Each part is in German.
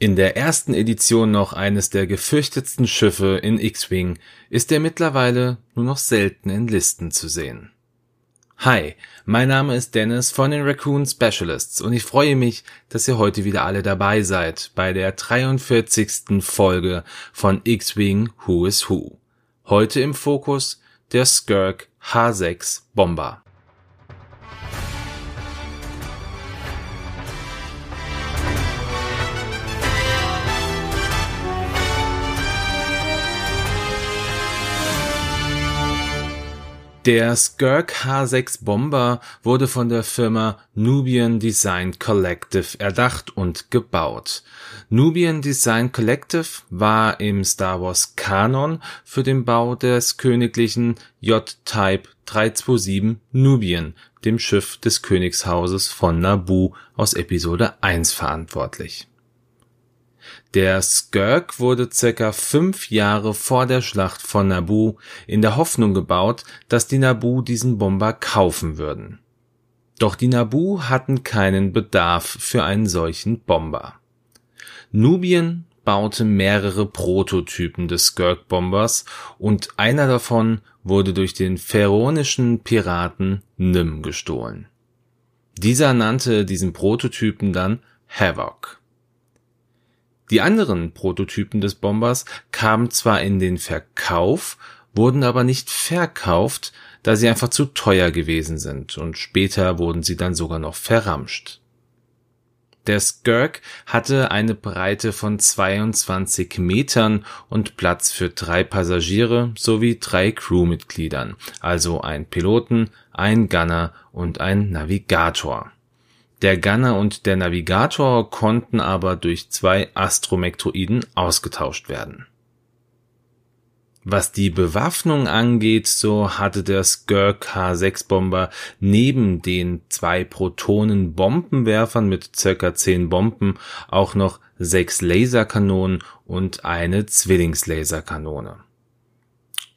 In der ersten Edition noch eines der gefürchtetsten Schiffe in X-Wing ist er mittlerweile nur noch selten in Listen zu sehen. Hi, mein Name ist Dennis von den Raccoon Specialists und ich freue mich, dass ihr heute wieder alle dabei seid bei der 43. Folge von X-Wing Who is Who. Heute im Fokus der Skirk H6 Bomber. Der Skirk H6 Bomber wurde von der Firma Nubian Design Collective erdacht und gebaut. Nubian Design Collective war im Star Wars Kanon für den Bau des königlichen J-Type 327 Nubian, dem Schiff des Königshauses von Naboo aus Episode 1 verantwortlich der Skirk wurde circa fünf Jahre vor der Schlacht von Naboo in der Hoffnung gebaut, dass die Naboo diesen Bomber kaufen würden. Doch die Naboo hatten keinen Bedarf für einen solchen Bomber. Nubien baute mehrere Prototypen des Skirk-Bombers und einer davon wurde durch den pharaonischen Piraten Nim gestohlen. Dieser nannte diesen Prototypen dann Havoc. Die anderen Prototypen des Bombers kamen zwar in den Verkauf, wurden aber nicht verkauft, da sie einfach zu teuer gewesen sind und später wurden sie dann sogar noch verramscht. Der Skirk hatte eine Breite von 22 Metern und Platz für drei Passagiere sowie drei Crewmitgliedern, also ein Piloten, ein Gunner und ein Navigator. Der Gunner und der Navigator konnten aber durch zwei Astromektroiden ausgetauscht werden. Was die Bewaffnung angeht, so hatte der Skirk H6-Bomber neben den zwei Protonen-Bombenwerfern mit circa zehn Bomben auch noch sechs Laserkanonen und eine Zwillingslaserkanone.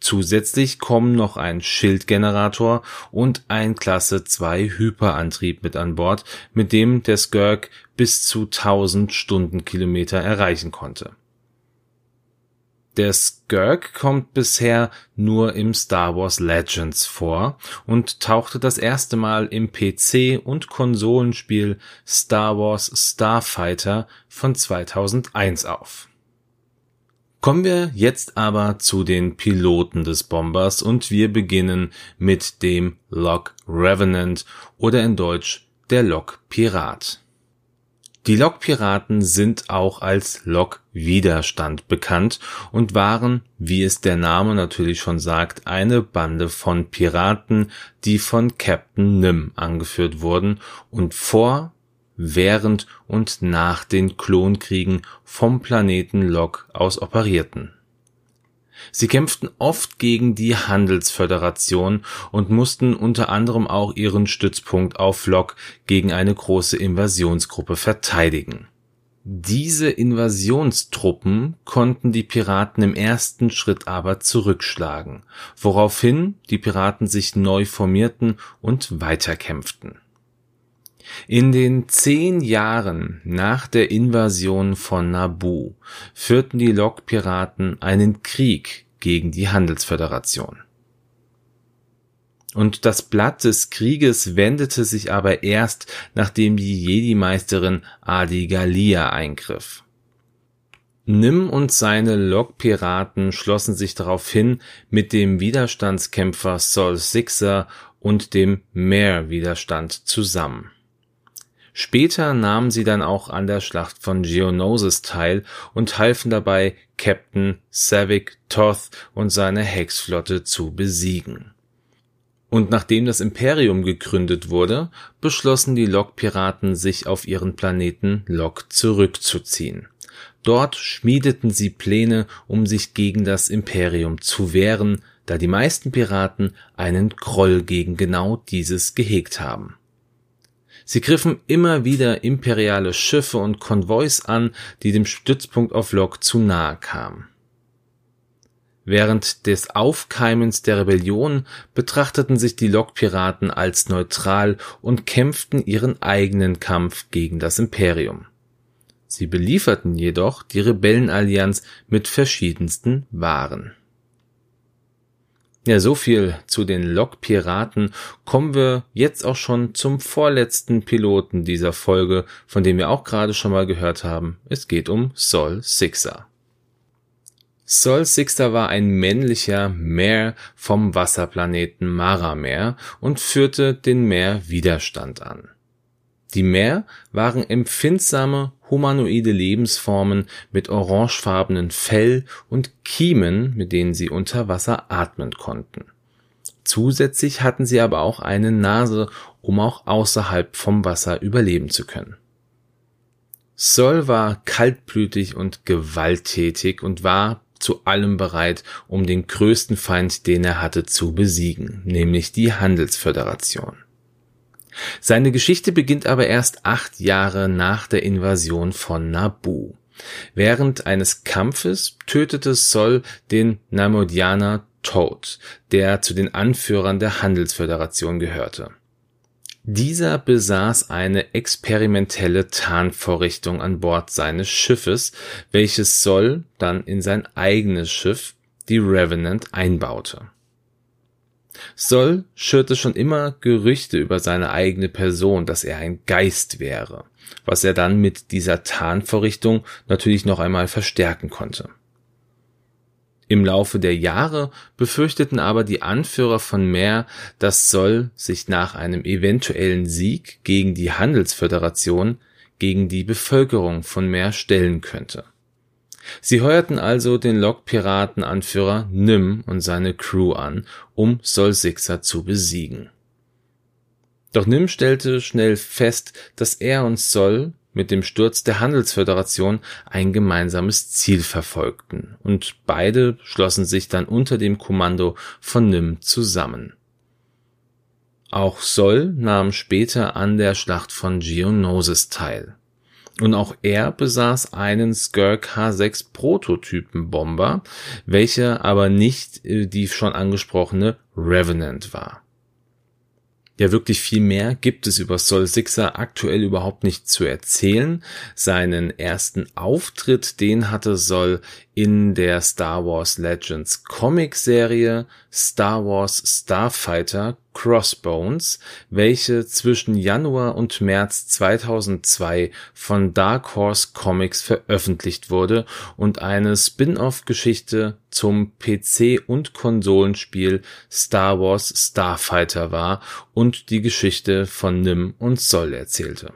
Zusätzlich kommen noch ein Schildgenerator und ein Klasse 2 Hyperantrieb mit an Bord, mit dem der Skirk bis zu 1000 Stundenkilometer erreichen konnte. Der Skirk kommt bisher nur im Star Wars Legends vor und tauchte das erste Mal im PC und Konsolenspiel Star Wars Starfighter von 2001 auf Kommen wir jetzt aber zu den Piloten des Bombers und wir beginnen mit dem Log Revenant oder in Deutsch der Log Pirat. Die Lokpiraten sind auch als Lokwiderstand bekannt und waren, wie es der Name natürlich schon sagt, eine Bande von Piraten, die von Captain Nim angeführt wurden und vor während und nach den Klonkriegen vom Planeten Lok aus operierten. Sie kämpften oft gegen die Handelsföderation und mussten unter anderem auch ihren Stützpunkt auf Lok gegen eine große Invasionsgruppe verteidigen. Diese Invasionstruppen konnten die Piraten im ersten Schritt aber zurückschlagen, woraufhin die Piraten sich neu formierten und weiterkämpften in den zehn Jahren nach der Invasion von Naboo führten die Lokpiraten einen Krieg gegen die Handelsföderation. Und das Blatt des Krieges wendete sich aber erst, nachdem die Jedi-Meisterin Adi Galia eingriff. Nim und seine Lokpiraten schlossen sich daraufhin mit dem Widerstandskämpfer Sol Sixer und dem Meer-Widerstand zusammen. Später nahmen sie dann auch an der Schlacht von Geonosis teil und halfen dabei, Captain Savick Toth und seine Hexflotte zu besiegen. Und nachdem das Imperium gegründet wurde, beschlossen die Lok-Piraten, sich auf ihren Planeten Lok zurückzuziehen. Dort schmiedeten sie Pläne, um sich gegen das Imperium zu wehren, da die meisten Piraten einen Groll gegen genau dieses gehegt haben. Sie griffen immer wieder imperiale Schiffe und Konvois an, die dem Stützpunkt auf Lok zu nahe kamen. Während des Aufkeimens der Rebellion betrachteten sich die Lokpiraten als neutral und kämpften ihren eigenen Kampf gegen das Imperium. Sie belieferten jedoch die Rebellenallianz mit verschiedensten Waren. Ja, so viel zu den Lokpiraten. Kommen wir jetzt auch schon zum vorletzten Piloten dieser Folge, von dem wir auch gerade schon mal gehört haben. Es geht um Sol Sixer. Sol Sixer war ein männlicher Meer vom Wasserplaneten Maramer und führte den Meer Widerstand an. Die Meer waren empfindsame humanoide Lebensformen mit orangefarbenen Fell und Kiemen, mit denen sie unter Wasser atmen konnten. Zusätzlich hatten sie aber auch eine Nase, um auch außerhalb vom Wasser überleben zu können. Sol war kaltblütig und gewalttätig und war zu allem bereit, um den größten Feind, den er hatte, zu besiegen, nämlich die Handelsföderation. Seine Geschichte beginnt aber erst acht Jahre nach der Invasion von Nabu. Während eines Kampfes tötete Sol den Namodianer Toad, der zu den Anführern der Handelsföderation gehörte. Dieser besaß eine experimentelle Tarnvorrichtung an Bord seines Schiffes, welches Sol dann in sein eigenes Schiff, die Revenant, einbaute. Soll schürte schon immer Gerüchte über seine eigene Person, dass er ein Geist wäre, was er dann mit dieser Tarnvorrichtung natürlich noch einmal verstärken konnte. Im Laufe der Jahre befürchteten aber die Anführer von Meer, dass Soll sich nach einem eventuellen Sieg gegen die Handelsföderation gegen die Bevölkerung von Meer stellen könnte. Sie heuerten also den Lokpiratenanführer Nym und seine Crew an, um Sol Sixer zu besiegen. Doch Nym stellte schnell fest, dass er und Sol mit dem Sturz der Handelsföderation ein gemeinsames Ziel verfolgten, und beide schlossen sich dann unter dem Kommando von Nym zusammen. Auch Sol nahm später an der Schlacht von Geonosis teil und auch er besaß einen Skirk H6 Prototypen-Bomber, welcher aber nicht äh, die schon angesprochene Revenant war. Ja, wirklich viel mehr gibt es über Sol Sixer aktuell überhaupt nicht zu erzählen. Seinen ersten Auftritt, den hatte Sol in der Star Wars Legends Comic Serie Star Wars Starfighter Crossbones, welche zwischen Januar und März 2002 von Dark Horse Comics veröffentlicht wurde und eine Spin-off-Geschichte zum PC- und Konsolenspiel Star Wars Starfighter war und die Geschichte von Nim und Sol erzählte.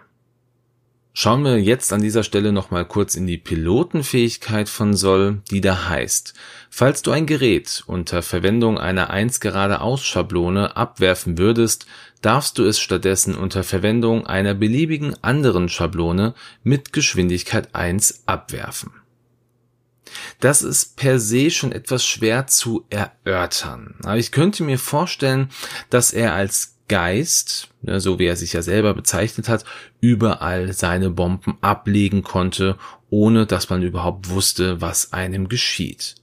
Schauen wir jetzt an dieser Stelle nochmal kurz in die Pilotenfähigkeit von Sol, die da heißt, falls du ein Gerät unter Verwendung einer 1 geradeaus Schablone abwerfen würdest, darfst du es stattdessen unter Verwendung einer beliebigen anderen Schablone mit Geschwindigkeit 1 abwerfen. Das ist per se schon etwas schwer zu erörtern. Aber ich könnte mir vorstellen, dass er als Geist, ne, so wie er sich ja selber bezeichnet hat, überall seine Bomben ablegen konnte, ohne dass man überhaupt wusste, was einem geschieht.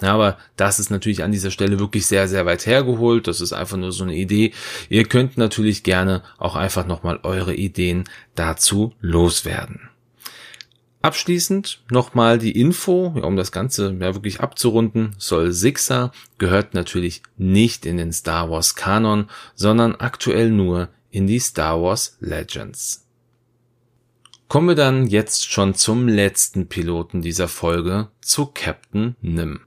aber das ist natürlich an dieser Stelle wirklich sehr, sehr weit hergeholt. Das ist einfach nur so eine Idee. Ihr könnt natürlich gerne auch einfach nochmal eure Ideen dazu loswerden. Abschließend nochmal die Info, ja, um das Ganze ja wirklich abzurunden. Sol Sixer gehört natürlich nicht in den Star Wars Kanon, sondern aktuell nur in die Star Wars Legends. Kommen wir dann jetzt schon zum letzten Piloten dieser Folge, zu Captain Nim.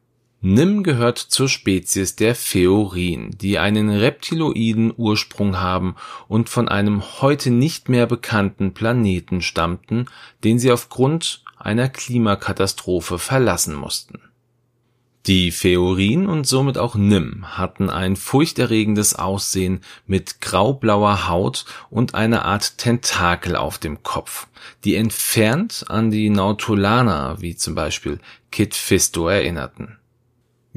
Nim gehört zur Spezies der Feorin, die einen reptiloiden Ursprung haben und von einem heute nicht mehr bekannten Planeten stammten, den sie aufgrund einer Klimakatastrophe verlassen mussten. Die Feorin und somit auch Nim hatten ein furchterregendes Aussehen mit graublauer Haut und einer Art Tentakel auf dem Kopf, die entfernt an die Nautolaner wie zum Beispiel Kit Fisto erinnerten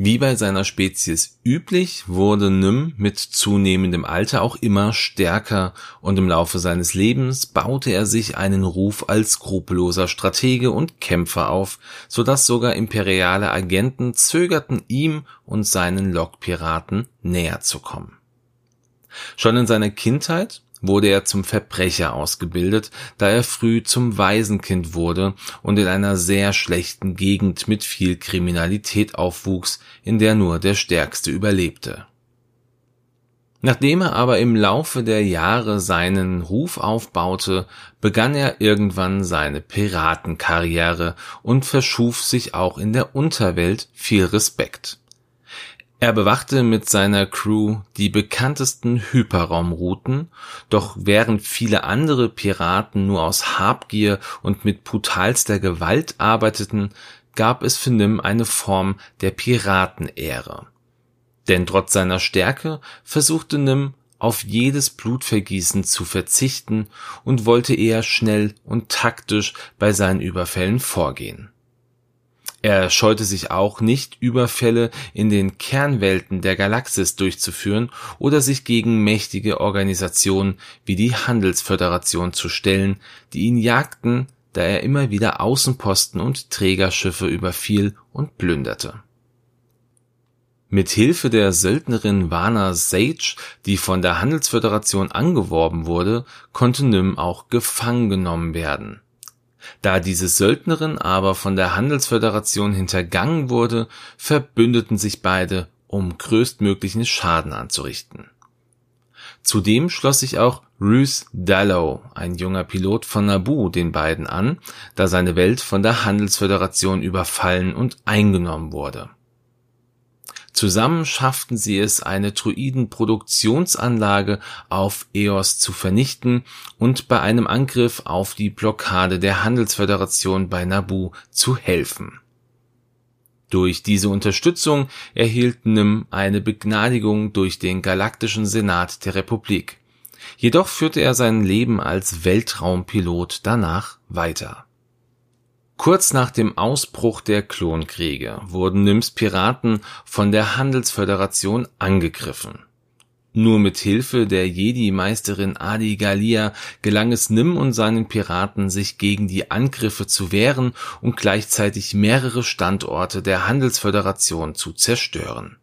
wie bei seiner Spezies üblich, wurde Nym mit zunehmendem Alter auch immer stärker und im Laufe seines Lebens baute er sich einen Ruf als skrupelloser Stratege und Kämpfer auf, so dass sogar imperiale Agenten zögerten, ihm und seinen Lokpiraten näher zu kommen. Schon in seiner Kindheit wurde er zum Verbrecher ausgebildet, da er früh zum Waisenkind wurde und in einer sehr schlechten Gegend mit viel Kriminalität aufwuchs, in der nur der Stärkste überlebte. Nachdem er aber im Laufe der Jahre seinen Ruf aufbaute, begann er irgendwann seine Piratenkarriere und verschuf sich auch in der Unterwelt viel Respekt. Er bewachte mit seiner Crew die bekanntesten Hyperraumrouten, doch während viele andere Piraten nur aus Habgier und mit brutalster Gewalt arbeiteten, gab es für Nim eine Form der Piratenehre. Denn trotz seiner Stärke versuchte Nim auf jedes Blutvergießen zu verzichten und wollte eher schnell und taktisch bei seinen Überfällen vorgehen er scheute sich auch nicht, Überfälle in den Kernwelten der Galaxis durchzuführen oder sich gegen mächtige Organisationen wie die Handelsföderation zu stellen, die ihn jagten, da er immer wieder Außenposten und Trägerschiffe überfiel und plünderte. Mit Hilfe der Söldnerin Vana Sage, die von der Handelsföderation angeworben wurde, konnte Nym auch gefangen genommen werden da diese Söldnerin aber von der Handelsföderation hintergangen wurde, verbündeten sich beide, um größtmöglichen Schaden anzurichten. Zudem schloss sich auch Ruth Dallow, ein junger Pilot von Naboo, den beiden an, da seine Welt von der Handelsföderation überfallen und eingenommen wurde Zusammen schafften sie es, eine Druiden-Produktionsanlage auf Eos zu vernichten und bei einem Angriff auf die Blockade der Handelsföderation bei Naboo zu helfen. Durch diese Unterstützung erhielt Nim eine Begnadigung durch den Galaktischen Senat der Republik. Jedoch führte er sein Leben als Weltraumpilot danach weiter Kurz nach dem Ausbruch der Klonkriege wurden Nims Piraten von der Handelsföderation angegriffen. Nur mit Hilfe der Jedi-Meisterin Adi Galia gelang es Nim und seinen Piraten, sich gegen die Angriffe zu wehren und gleichzeitig mehrere Standorte der Handelsföderation zu zerstören.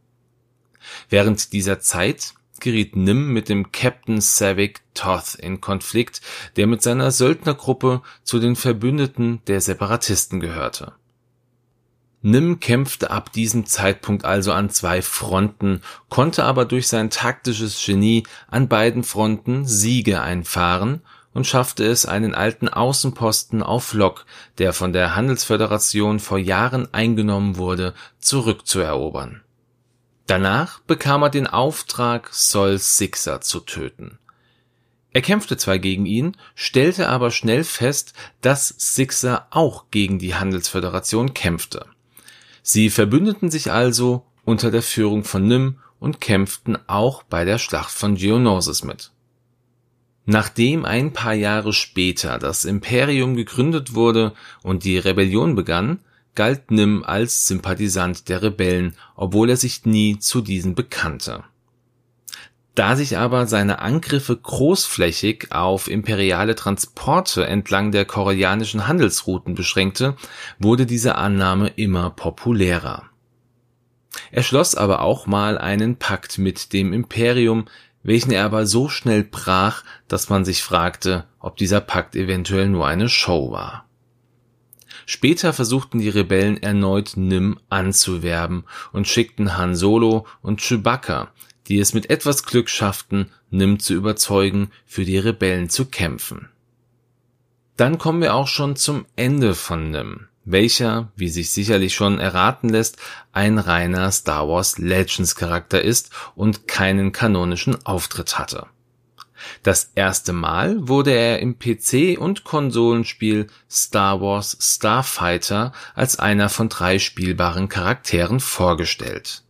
Während dieser Zeit geriet Nim mit dem Captain Savick Toth in Konflikt, der mit seiner Söldnergruppe zu den Verbündeten der Separatisten gehörte. Nim kämpfte ab diesem Zeitpunkt also an zwei Fronten, konnte aber durch sein taktisches Genie an beiden Fronten Siege einfahren und schaffte es, einen alten Außenposten auf Lok, der von der Handelsföderation vor Jahren eingenommen wurde, zurückzuerobern Danach bekam er den Auftrag, Sol Sixer zu töten. Er kämpfte zwar gegen ihn, stellte aber schnell fest, dass Sixer auch gegen die Handelsföderation kämpfte. Sie verbündeten sich also unter der Führung von Nym und kämpften auch bei der Schlacht von Geonosis mit. Nachdem ein paar Jahre später das Imperium gegründet wurde und die Rebellion begann, galt Nim als Sympathisant der Rebellen, obwohl er sich nie zu diesen bekannte. Da sich aber seine Angriffe großflächig auf imperiale Transporte entlang der koreanischen Handelsrouten beschränkte, wurde diese Annahme immer populärer. Er schloss aber auch mal einen Pakt mit dem Imperium, welchen er aber so schnell brach, dass man sich fragte, ob dieser Pakt eventuell nur eine Show war. Später versuchten die Rebellen erneut Nim anzuwerben und schickten Han Solo und Chewbacca, die es mit etwas Glück schafften, Nim zu überzeugen, für die Rebellen zu kämpfen. Dann kommen wir auch schon zum Ende von Nim, welcher, wie sich sicherlich schon erraten lässt, ein reiner Star Wars Legends Charakter ist und keinen kanonischen Auftritt hatte. Das erste Mal wurde er im PC und Konsolenspiel Star Wars Starfighter als einer von drei spielbaren Charakteren vorgestellt.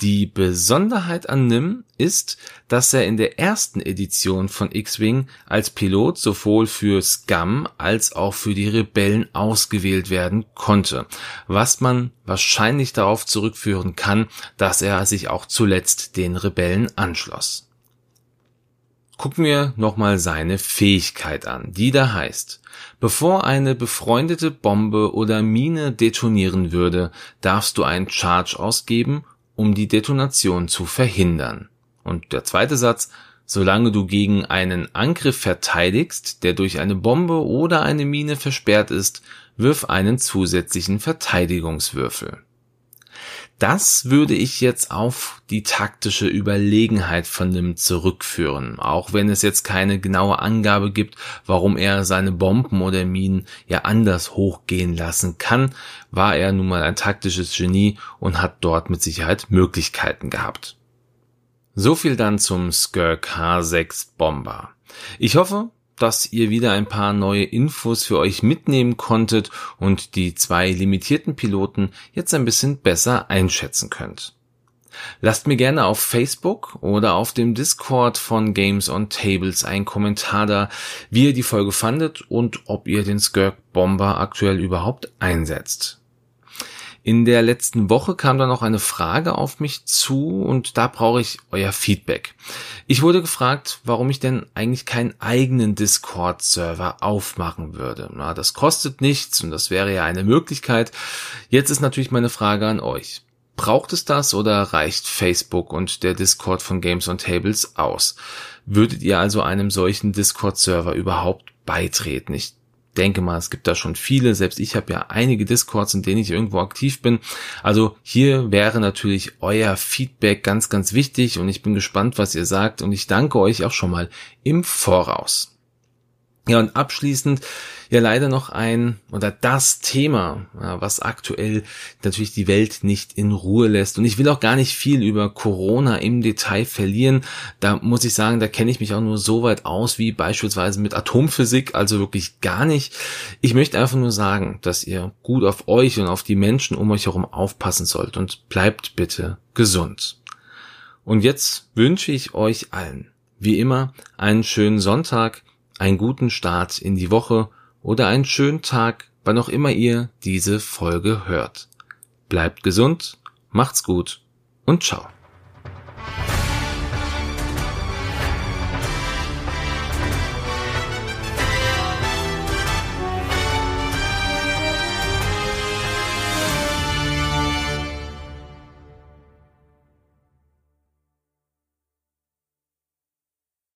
Die Besonderheit an Nim ist, dass er in der ersten Edition von X-Wing als Pilot sowohl für Scum als auch für die Rebellen ausgewählt werden konnte, was man wahrscheinlich darauf zurückführen kann, dass er sich auch zuletzt den Rebellen anschloss gucken wir nochmal seine Fähigkeit an, die da heißt, bevor eine befreundete Bombe oder Mine detonieren würde, darfst du einen Charge ausgeben, um die Detonation zu verhindern. Und der zweite Satz, Solange du gegen einen Angriff verteidigst, der durch eine Bombe oder eine Mine versperrt ist, wirf einen zusätzlichen Verteidigungswürfel. Das würde ich jetzt auf die taktische Überlegenheit von dem zurückführen, auch wenn es jetzt keine genaue Angabe gibt, warum er seine Bomben oder Minen ja anders hochgehen lassen kann, war er nun mal ein taktisches Genie und hat dort mit Sicherheit Möglichkeiten gehabt. So viel dann zum Skirk H6 Bomber. Ich hoffe, dass ihr wieder ein paar neue Infos für euch mitnehmen konntet und die zwei limitierten Piloten jetzt ein bisschen besser einschätzen könnt. Lasst mir gerne auf Facebook oder auf dem Discord von Games on Tables einen Kommentar da, wie ihr die Folge fandet und ob ihr den Skirk Bomber aktuell überhaupt einsetzt. In der letzten Woche kam da noch eine Frage auf mich zu und da brauche ich euer Feedback. Ich wurde gefragt, warum ich denn eigentlich keinen eigenen Discord-Server aufmachen würde. Na, das kostet nichts und das wäre ja eine Möglichkeit. Jetzt ist natürlich meine Frage an euch. Braucht es das oder reicht Facebook und der Discord von Games on Tables aus? Würdet ihr also einem solchen Discord-Server überhaupt beitreten? Ich denke mal, es gibt da schon viele. Selbst ich habe ja einige Discords, in denen ich irgendwo aktiv bin. Also hier wäre natürlich euer Feedback ganz, ganz wichtig und ich bin gespannt, was ihr sagt und ich danke euch auch schon mal im Voraus. Ja, und abschließend ja leider noch ein oder das Thema, was aktuell natürlich die Welt nicht in Ruhe lässt. Und ich will auch gar nicht viel über Corona im Detail verlieren. Da muss ich sagen, da kenne ich mich auch nur so weit aus wie beispielsweise mit Atomphysik, also wirklich gar nicht. Ich möchte einfach nur sagen, dass ihr gut auf euch und auf die Menschen um euch herum aufpassen sollt und bleibt bitte gesund. Und jetzt wünsche ich euch allen, wie immer, einen schönen Sonntag einen guten Start in die Woche oder einen schönen Tag, wann auch immer ihr diese Folge hört. Bleibt gesund, macht's gut und ciao.